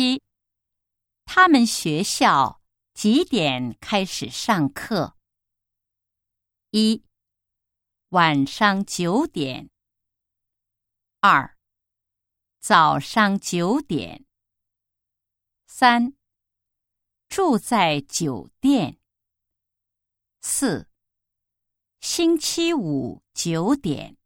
七，他们学校几点开始上课？一，晚上九点。二，早上九点。三，住在酒店。四，星期五九点。